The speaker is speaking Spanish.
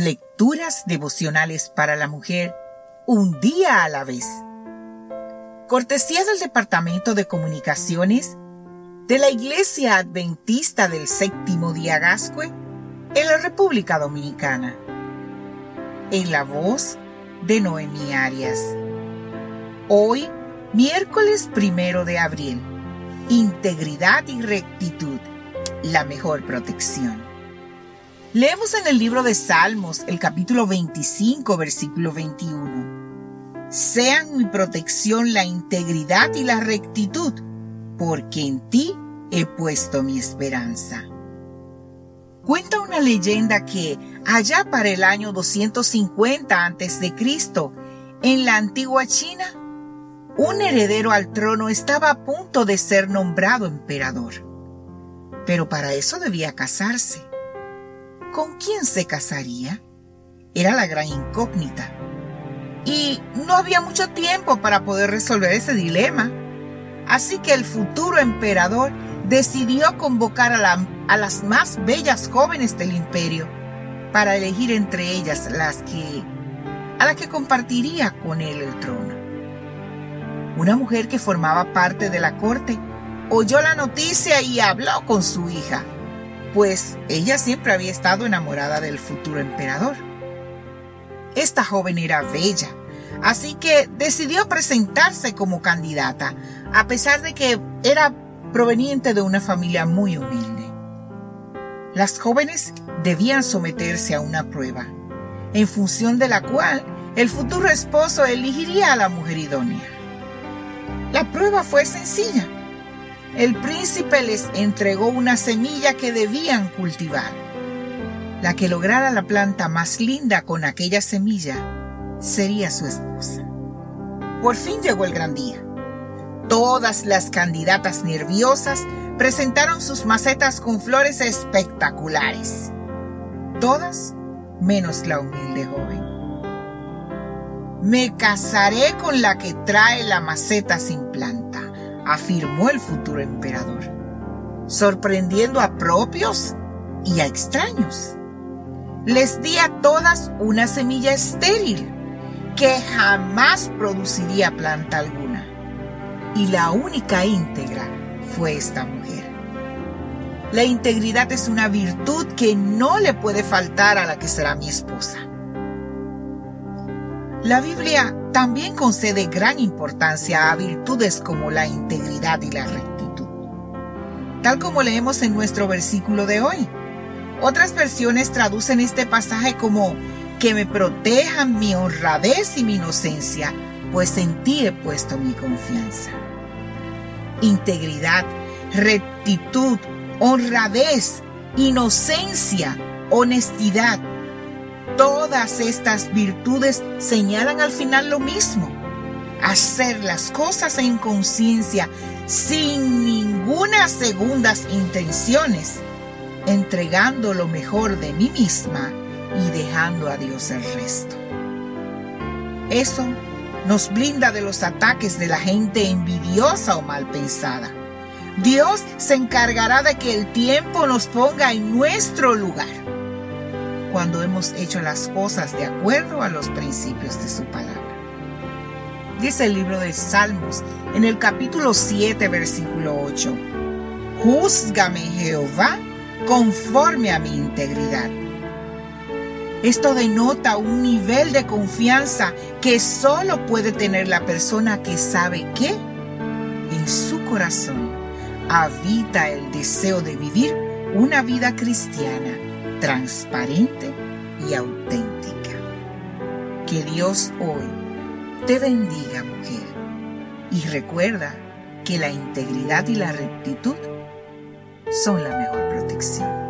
Lecturas devocionales para la mujer, un día a la vez. Cortesía del Departamento de Comunicaciones de la Iglesia Adventista del Séptimo Día Gascue en la República Dominicana. En la voz de Noemí Arias. Hoy, miércoles primero de abril. Integridad y rectitud, la mejor protección. Leemos en el libro de Salmos, el capítulo 25, versículo 21. Sean mi protección la integridad y la rectitud, porque en ti he puesto mi esperanza. Cuenta una leyenda que allá para el año 250 a.C., en la antigua China, un heredero al trono estaba a punto de ser nombrado emperador. Pero para eso debía casarse. ¿Con quién se casaría? Era la gran incógnita. Y no había mucho tiempo para poder resolver ese dilema. Así que el futuro emperador decidió convocar a, las más bellas jóvenes del imperio para elegir entre ellas las que a la que compartiría con él el trono. Una mujer que formaba parte de la corte oyó la noticia y habló con su hija pues ella siempre había estado enamorada del futuro emperador. Esta joven era bella, así que decidió presentarse como candidata, a pesar de que era proveniente de una familia muy humilde. Las jóvenes debían someterse a una prueba, en función de la cual el futuro esposo elegiría a la mujer idónea. La prueba fue sencilla el príncipe les entregó una semilla que debían cultivar. La que lograra la planta más linda con aquella semilla sería su esposa. Por fin llegó el gran día. Todas las candidatas nerviosas presentaron sus macetas con flores espectaculares. Todas menos la humilde joven. Me casaré con la que trae la maceta sin planta afirmó el futuro emperador, sorprendiendo a propios y a extraños. Les di a todas una semilla estéril que jamás produciría planta alguna. Y la única íntegra fue esta mujer. La integridad es una virtud que no le puede faltar a la que será mi esposa. La Biblia también concede gran importancia a virtudes como la integridad y la rectitud, tal como leemos en nuestro versículo de hoy. Otras versiones traducen este pasaje como que me protejan mi honradez y mi inocencia, pues en ti he puesto mi confianza. Integridad, rectitud, honradez, inocencia, honestidad, Todas estas virtudes señalan al final lo mismo. Hacer las cosas en conciencia sin ninguna segundas intenciones, entregando lo mejor de mí misma y dejando a Dios el resto. Eso nos blinda de los ataques de la gente envidiosa o mal pensada. Dios se encargará de que el tiempo nos ponga en nuestro lugar cuando hemos hecho las cosas de acuerdo a los principios de su palabra. Dice el libro de Salmos en el capítulo 7, versículo 8. Júzgame Jehová conforme a mi integridad. Esto denota un nivel de confianza que solo puede tener la persona que sabe que en su corazón habita el deseo de vivir una vida cristiana transparente y auténtica. Que Dios hoy te bendiga, mujer, y recuerda que la integridad y la rectitud son la mejor protección.